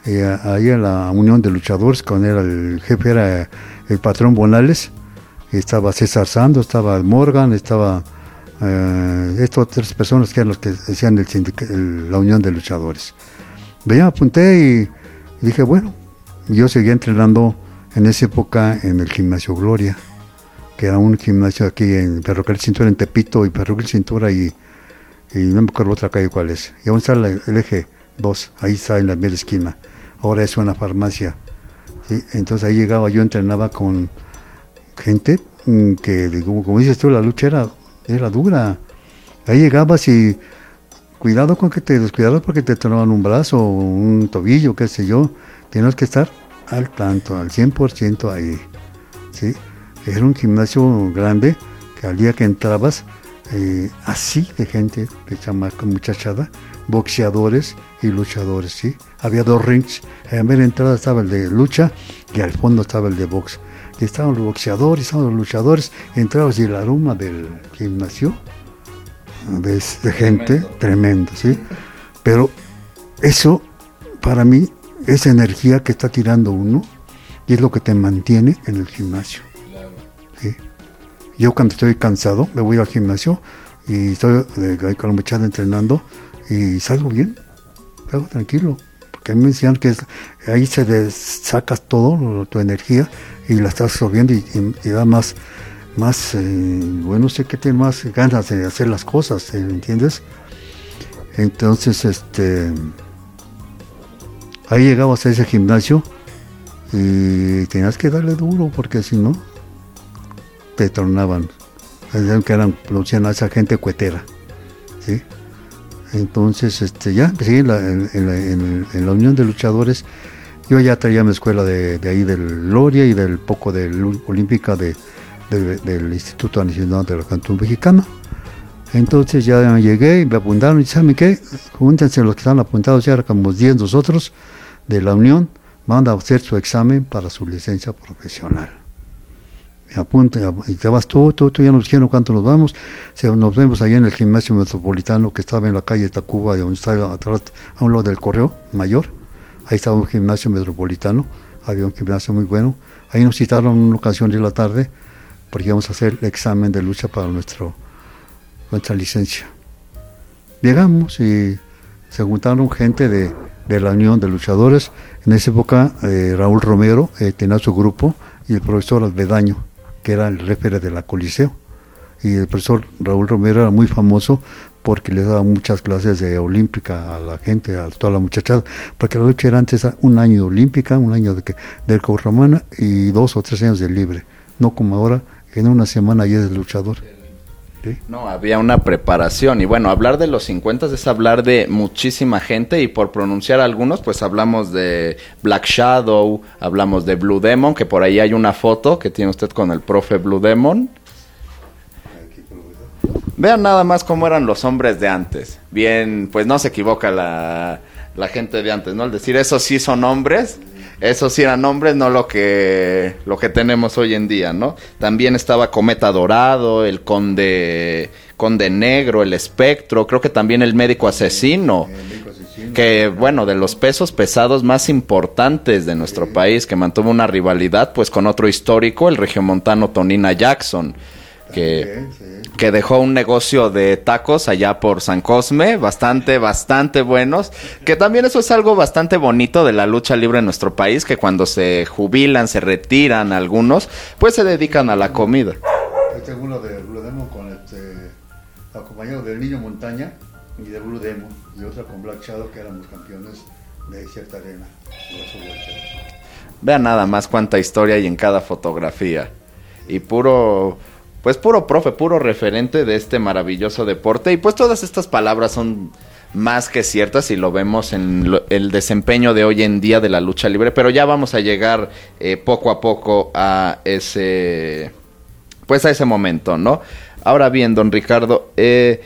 eh, ahí a la unión de luchadores, con él, el jefe era el patrón Bonales estaba César Sando, estaba Morgan, estaba eh, estas tres personas que eran los que hacían el la unión de luchadores. Me apunté y, dije, bueno, yo seguía entrenando en esa época en el gimnasio Gloria, que era un gimnasio aquí en Ferrocarril Cintura en Tepito y Ferrocarril Cintura y, y no me acuerdo otra calle cuál es. Y aún está el eje 2, ahí está en la media esquina. Ahora es una farmacia. Entonces ahí llegaba, yo entrenaba con gente mm, que, como, dices tú, la lucha era, era dura. Ahí llegabas y cuidado con que te descuidaras porque te tomaban un brazo, un tobillo, qué sé yo. Tienes que estar al tanto, al 100% ahí. ¿sí? Era un gimnasio grande que al día que entrabas, eh, así de gente, de chamaca, muchachada, boxeadores y luchadores, ¿sí? Había dos rings. En de entrada estaba el de lucha y al fondo estaba el de box estaban los boxeadores, estaban los luchadores, entrados y la aroma del gimnasio de, gente tremendo. ¿sí? Pero eso, para mí, es energía que está tirando uno y es lo que te mantiene en el gimnasio. Yo cuando estoy cansado, me voy al gimnasio y estoy ahí con la muchacha entrenando y salgo bien, salgo tranquilo. Mí me decían que ahí se sacas todo, tu energía, y la estás absorbiendo y, da más, más eh, bueno, sé que tiene más ganas de hacer las cosas, ¿eh? ¿entiendes? Entonces, este, ahí llegabas a ese gimnasio y tenías que darle duro porque si no, te tornaban, que eran, producían a esa gente cuetera, ¿sí? Entonces, este, ya empecé en la, Unión de Luchadores yo ya traía mi escuela de, ahí del Loria y del poco de Olímpica de, del Instituto Nacional de la Cantón Mexicana. Entonces ya llegué y me apuntaron y ¿saben qué? Júntense los que están apuntados, ya como 10 nosotros de la Unión, van a hacer su examen para su licencia profesional. Me apuntan, y te vas tú, tú, ya nos dijeron cuánto nos vamos. nos vemos ahí en el gimnasio metropolitano que estaba en la calle Tacuba, donde estaba atrás, a un lado del Correo Mayor Ahí estaba un gimnasio metropolitano, había un gimnasio muy bueno. Ahí nos citaron una ocasión de la tarde porque íbamos a hacer el examen de lucha para nuestro, nuestra licencia. Llegamos y se juntaron gente de, la Unión de Luchadores. En esa época eh, Raúl Romero eh, tenía su grupo y el profesor Albedaño, que era el referee de la Coliseo. Y el profesor Raúl Romero era muy famoso porque le daba muchas clases de olímpica a la gente, a toda la muchachada, porque la lucha era antes un año de olímpica, un año de, de romana y dos o tres años de libre. no como ahora, en una semana ya es luchador. No, había una preparación y bueno, hablar de los 50 es hablar de muchísima gente y por pronunciar algunos, pues hablamos de Black Shadow, hablamos de Blue Demon, que por ahí hay una foto que tiene usted con el profe Blue Demon. Vean nada más cómo eran los hombres de antes. Bien, pues no se equivoca la, la gente de antes, ¿no? Al decir eso sí son hombres, esos sí eran hombres, no lo que, lo que tenemos hoy en día, ¿no? También estaba Cometa Dorado, el Conde, Conde Negro, el Espectro, creo que también el Médico Asesino. Que bueno, de los pesos pesados más importantes de nuestro país, que mantuvo una rivalidad pues con otro histórico, el regiomontano Tonina Jackson que, que dejó un negocio de tacos allá por San Cosme, bastante, bastante buenos, que también eso es algo bastante bonito de la lucha libre en nuestro país, que cuando se jubilan, se retiran algunos, pues se dedican a la comida. Este es uno de Blue Demon con este, acompañado del Niño Montaña y de Blue Demon, y otra con Black Shadow, que éramos campeones de cierta arena. Vean nada más cuánta historia hay en cada fotografía. Y puro pues puro profe, puro referente de este maravilloso deporte. Y pues todas estas palabras son más que ciertas y lo vemos en el desempeño de hoy en día de la lucha libre. Pero ya vamos a llegar eh, poco a poco a ese, pues a ese momento, ¿no? Ahora bien, don Ricardo, eh,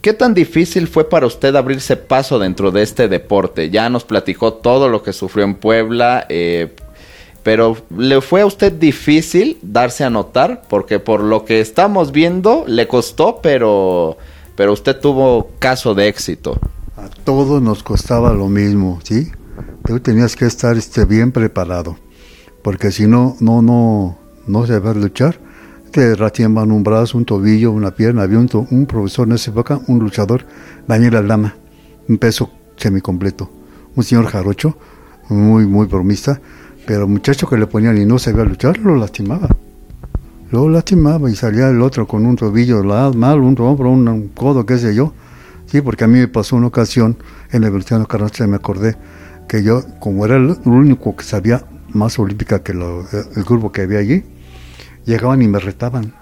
¿Qué tan difícil fue para usted abrirse paso dentro de este deporte? Ya nos platicó todo lo que sufrió en Puebla, eh, pero le fue a usted difícil darse a notar porque por lo que estamos viendo le costó, pero pero usted tuvo caso de éxito. A todos nos costaba lo mismo, ¿sí? Tú tenías que estar este, bien preparado, porque si no, no, no, no se va a luchar. Te ratiemban un brazo, un tobillo, una pierna. Había un, un profesor en esa época, un luchador, Daniel Aldama, un peso semicompleto, un señor jarocho, muy, muy bromista pero muchacho que le ponían y no sabía luchar, lo lastimaba. Lo lastimaba y salía el otro con un tobillo mal, un hombro, un, codo, qué sé yo. Sí, porque a mí me pasó una ocasión en el Venustiano Carranza, me acordé que yo, como era el, único que sabía más olímpica que el grupo que había allí, llegaban y me retaban.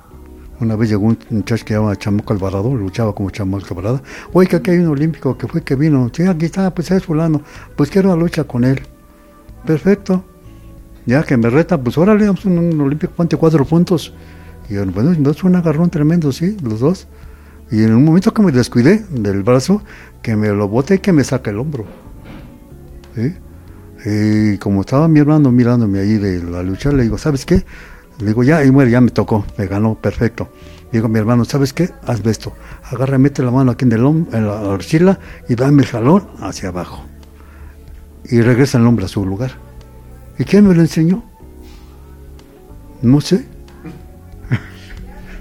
Una vez llegó un muchacho que llamaba Chamuco Alvarado, luchaba como Chamuco Alvarado. Oye, que aquí hay un olímpico que fue que vino. Sí, aquí está, pues es fulano. Pues quiero una lucha con él. Perfecto ya que me reta, pues órale, vamos un, un olímpico, ponte cuatro puntos. Y yo, bueno, entonces un agarrón tremendo, sí, los dos. Y en un momento que me descuidé del brazo, que me lo bote y que me saca el hombro. ¿sí? Y como estaba mi hermano mirándome ahí de la lucha, le digo, ¿sabes qué? Le digo, ya, y muere, ya me tocó, me ganó, perfecto. Digo, mi hermano, ¿sabes qué? Haz esto. Agarra, mete la mano aquí en, el, en la archila y dame el jalón hacia abajo. Y regresa el hombre a su lugar. ¿Y quién me lo enseñó? No sé.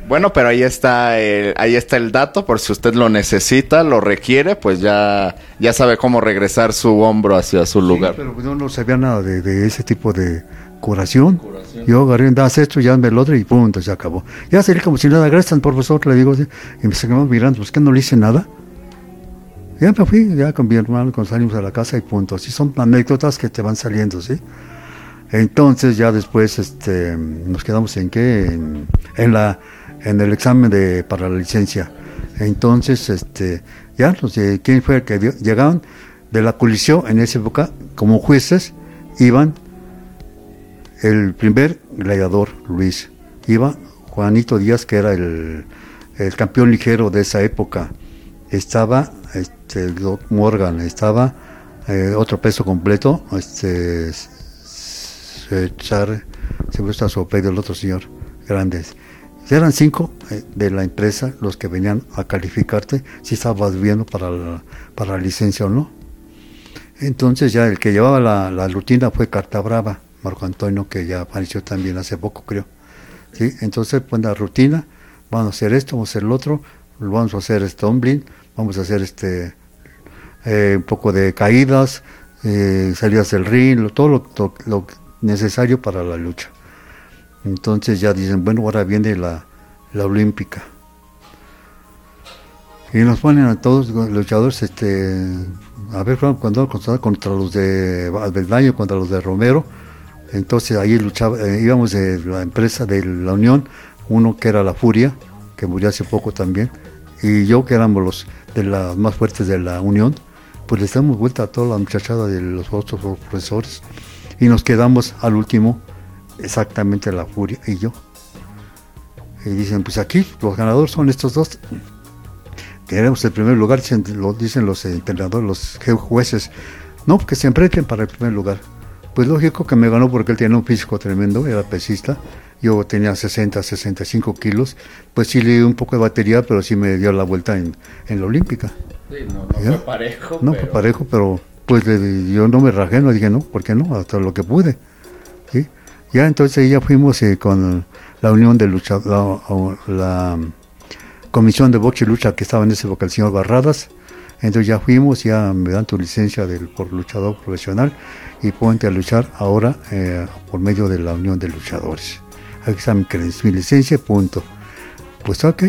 Bueno, pero ahí está el, ahí está el dato, por si usted lo necesita, lo requiere, pues ya, ya sabe cómo regresar su hombro hacia su lugar. pero pues, no, sabía nada de, ese tipo de curación. Yo agarré, das esto, ya me el otro y punto, se acabó. Ya sería como si nada, gracias profesor, le digo, y me seguimos mirando, pues que no le hice nada. Ya me fui, ya con mi hermano, cuando salimos a la casa y punto. Así son anécdotas que te van saliendo, ¿sí? Entonces ya después este, nos quedamos en qué, en, la, en el examen de, para la licencia. Entonces, este, ya, no sé, ¿quién fue el que llegaron de la colisión en esa época como jueces? Iban el primer gladiador, Luis, iba Juanito Díaz, que era el, el campeón ligero de esa época, estaba este, Morgan, estaba eh, otro peso completo, este echar, se gusta su del otro señor, grandes. Eran cinco eh, de la empresa los que venían a calificarte si estabas viendo para la, para la licencia o no. Entonces ya el que llevaba la, la rutina fue Carta Brava, Marco Antonio, que ya apareció también hace poco, creo. ¿Sí? Entonces, pues la rutina, vamos a hacer esto, vamos a hacer el otro, vamos a hacer este tumbling, vamos a hacer este eh, un poco de caídas, eh, salidas del ring, todo lo, lo, lo, necesario para la lucha. Entonces ya dicen, bueno, ahora viene la, la olímpica. Y nos ponen a todos los luchadores, este, a ver, cuando contra, contra los de Abeldaño, contra los de Romero, Entonces ahí luchaba, eh, íbamos de la empresa de la Unión, uno que era la Furia, que murió hace poco también, y yo que éramos los de las más fuertes de la Unión, pues les damos vuelta a toda la muchachada de los otros profesores y nos quedamos al último exactamente la Furia y yo. Y dicen, pues aquí los ganadores son estos dos. Queremos el primer lugar, dicen, lo dicen los entrenadores, los jueces. No, que se enfrenten para el primer lugar. Pues lógico que me ganó porque él tenía un físico tremendo, era pesista. Yo tenía 60, 65 kilos. Pues sí le dio un poco de batería, pero sí me dio la vuelta en, la Olímpica. Sí, no, fue parejo. No fue parejo, pero pues yo no me rajé, no dije no, ¿por qué no? Hasta lo que pude. ¿sí? Ya entonces ya fuimos eh, con la Unión de Lucha, la, Comisión de Boxe y Lucha que estaba en ese época el señor Barradas. Entonces ya fuimos, ya me dan tu licencia del, por luchador profesional y ponte a luchar ahora eh, por medio de la Unión de Luchadores. Aquí está mi, mi licencia, punto. Pues ok,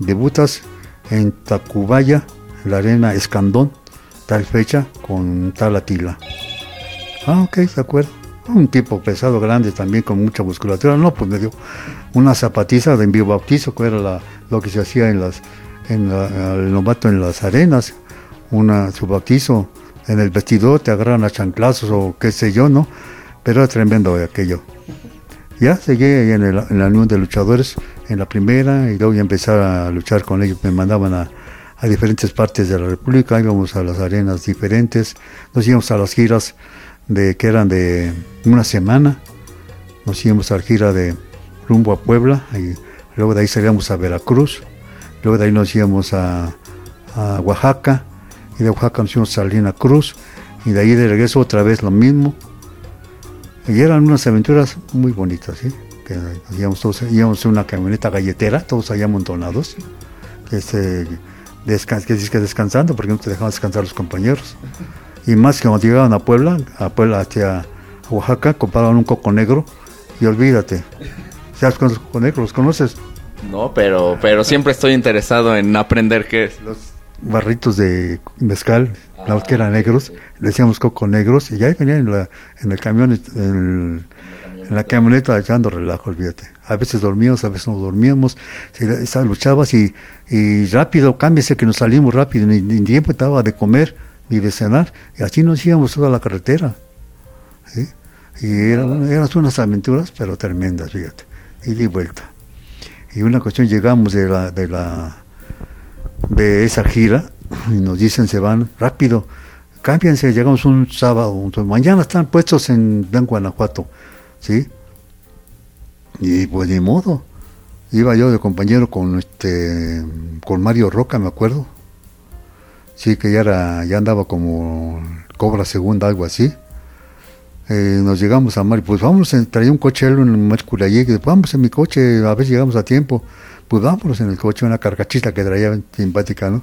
debutas en Tacubaya, la arena Escandón, tal fecha, con tal Atila. Ah, ok, de acuerdo. Un tipo pesado, grande, también con mucha musculatura. No, pues me dio una zapatiza de envío bautizo, que era lo que se hacía en las, en el novato en las arenas. Una, su bautizo en el vestidor, te agarran a chanclazos o qué sé yo, ¿no? Pero era tremendo aquello. Ya llegué en, el, en la unión de luchadores en la primera y luego ya empecé a luchar con ellos. Me mandaban a, diferentes partes de la República, íbamos a las arenas diferentes, nos íbamos a las giras de que eran de una semana, nos íbamos a la gira de rumbo a Puebla, y luego de ahí salíamos a Veracruz, luego de ahí nos íbamos a, a Oaxaca, y de Oaxaca nos íbamos a Salina Cruz, y de ahí de regreso otra vez lo mismo. Y eran unas aventuras muy bonitas. Que íbamos, todos, íbamos en una camioneta galletera, todos allá amontonados, este, descans que que descansando, porque no te dejaban descansar los compañeros. Y más que cuando llegaban a Puebla, a Puebla hacia Oaxaca, compraban un coco negro y olvídate. ¿Sabes con los coco negros? ¿Los conoces? No, pero, pero siempre estoy interesado en aprender qué es. Los barritos de mezcal, los que eran negros, le decíamos coco negros, y ya venían en, la, en el camión, en, la camioneta echando relajo, olvídate. A veces dormíamos, a veces no dormíamos, luchabas y, y rápido, cámbiese que nos salimos rápido, ni, tiempo estaba de comer ni de cenar, y así nos íbamos toda la carretera. Y eran, eran unas aventuras, pero tremendas, fíjate, y de vuelta. Y una cuestión, llegamos de la, de la de esa gira y nos dicen se van rápido, cámbiense, llegamos un sábado, mañana están puestos en, Guanajuato, ¿sí? Y pues de modo, iba yo de compañero con este con Mario Roca, me acuerdo. Sí, que ya era, ya andaba como Cobra Segunda, algo así. Eh, nos llegamos a Mario, pues vamos, traía un coche en el y vamos en mi coche, a ver si llegamos a tiempo pues vámonos en el coche, una carcachita que traía simpática, ¿no?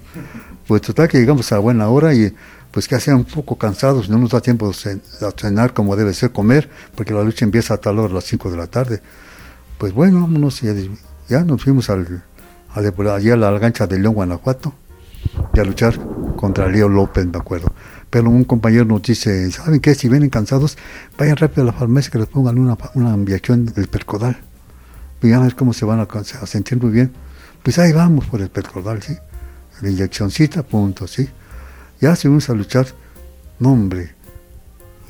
Pues total que llegamos a buena hora y pues que hacían un poco cansados, no nos da tiempo de cenar como debe ser comer, porque la lucha empieza a tal hora a las 5 de la tarde. Pues bueno, vámonos, ya, ya nos fuimos al, al, allí a la gancha de León, Guanajuato, y a luchar contra Leo López, me acuerdo. Pero un compañero nos dice, ¿saben qué? Si vienen cansados, vayan rápido a la farmacia que les pongan una, una inyección del percodal pues a ver cómo se van a, sentir muy bien. Pues ahí vamos por el petrolal, ¿sí? La inyeccióncita, punto, ¿sí? Ya se a luchar, no hombre,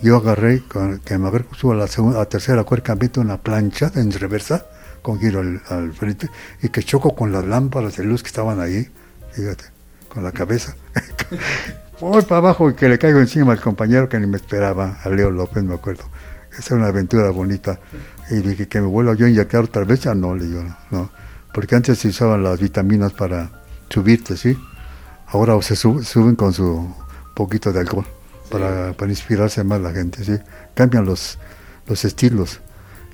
yo agarré, que me subo a la, segunda, a tercera cuerda, meto una plancha en reversa, con giro al, frente, y que choco con las lámparas de luz que estaban ahí, fíjate, con la cabeza. Voy para abajo y que le caigo encima al compañero que ni me esperaba, a Leo López, me acuerdo. Esa es una aventura bonita. Y dije que me vuelva yo a inyectar otra vez, ya no, le digo, no. Porque antes se usaban las vitaminas para subirte, ¿sí? Ahora se suben con su poquito de alcohol para, para, inspirarse más la gente, ¿sí? Cambian los, los estilos.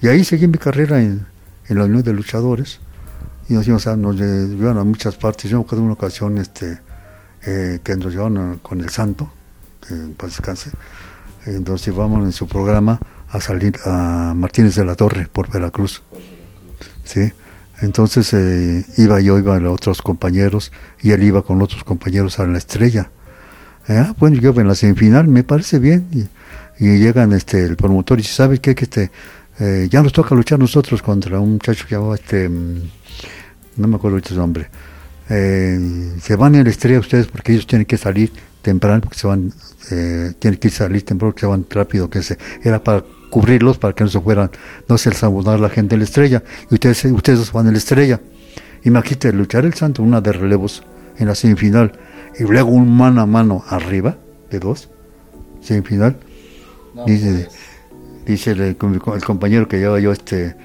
Y ahí seguí mi carrera en, en la Unión de Luchadores. Y nos, íbamos a, nos llevaron a muchas partes. Yo me acuerdo de una ocasión este, eh, que nos llevaron con el Santo, que para descanse. Entonces llevamos en su programa a salir a Martínez de la Torre por Veracruz. ¿sí? Entonces eh, iba yo, iban otros compañeros y él iba con otros compañeros a la estrella. Ah, bueno, yo en la semifinal me parece bien. Y, llegan este el promotor y dice, ¿sabe qué? Que este, eh, ya nos toca luchar nosotros contra un muchacho que llamaba este, mm, no me acuerdo su nombre. Eh, se van en la estrella ustedes porque ellos tienen que salir temprano, porque se van, eh, tienen que salir temprano, porque se van rápido, que se, era para cubrirlos para que no se fueran, no se les abundara la gente de la estrella, y ustedes, ustedes van en la estrella. Imagínate luchar el santo, una de relevos en la semifinal, y luego un mano a mano arriba, de dos, semifinal. dice, pues. dice el, el, compañero que lleva yo este,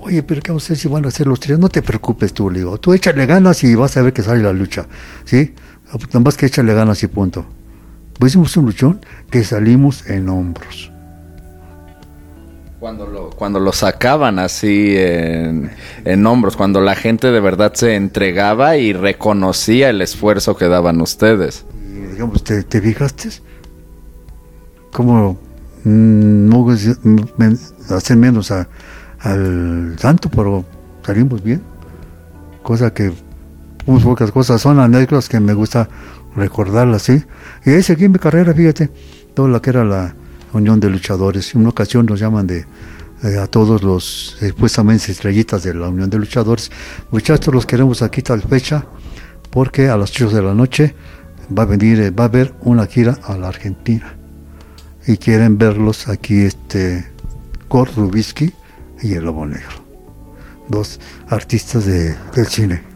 oye, pero ¿qué vamos a hacer si van a hacer los tres? No te preocupes tú, le digo, tú échale ganas y vas a ver que sale la lucha, ¿sí? Nada más que échale ganas y punto. Pues hicimos un luchón que salimos en hombros. Cuando lo, cuando lo sacaban así en, en, hombros, cuando la gente de verdad se entregaba y reconocía el esfuerzo que daban ustedes. Digamos, ¿te, te fijaste? ¿Cómo mm, no hacen menos a, al santo, pero salimos bien? Cosa que, muy pocas cosas, son anécdotas que me gusta recordarlas, ¿sí? Y ahí seguí mi carrera, fíjate, todo lo que era la Unión de Luchadores. En una ocasión nos llaman de eh, a todos los supuestamente estrellitas de la Unión de Luchadores. Muchachos, los queremos aquí tal fecha porque a las 8 de la noche va a venir, eh, va a haber una gira a la Argentina y quieren verlos aquí este Rubisky y el Lobo Negro, dos artistas de, del cine.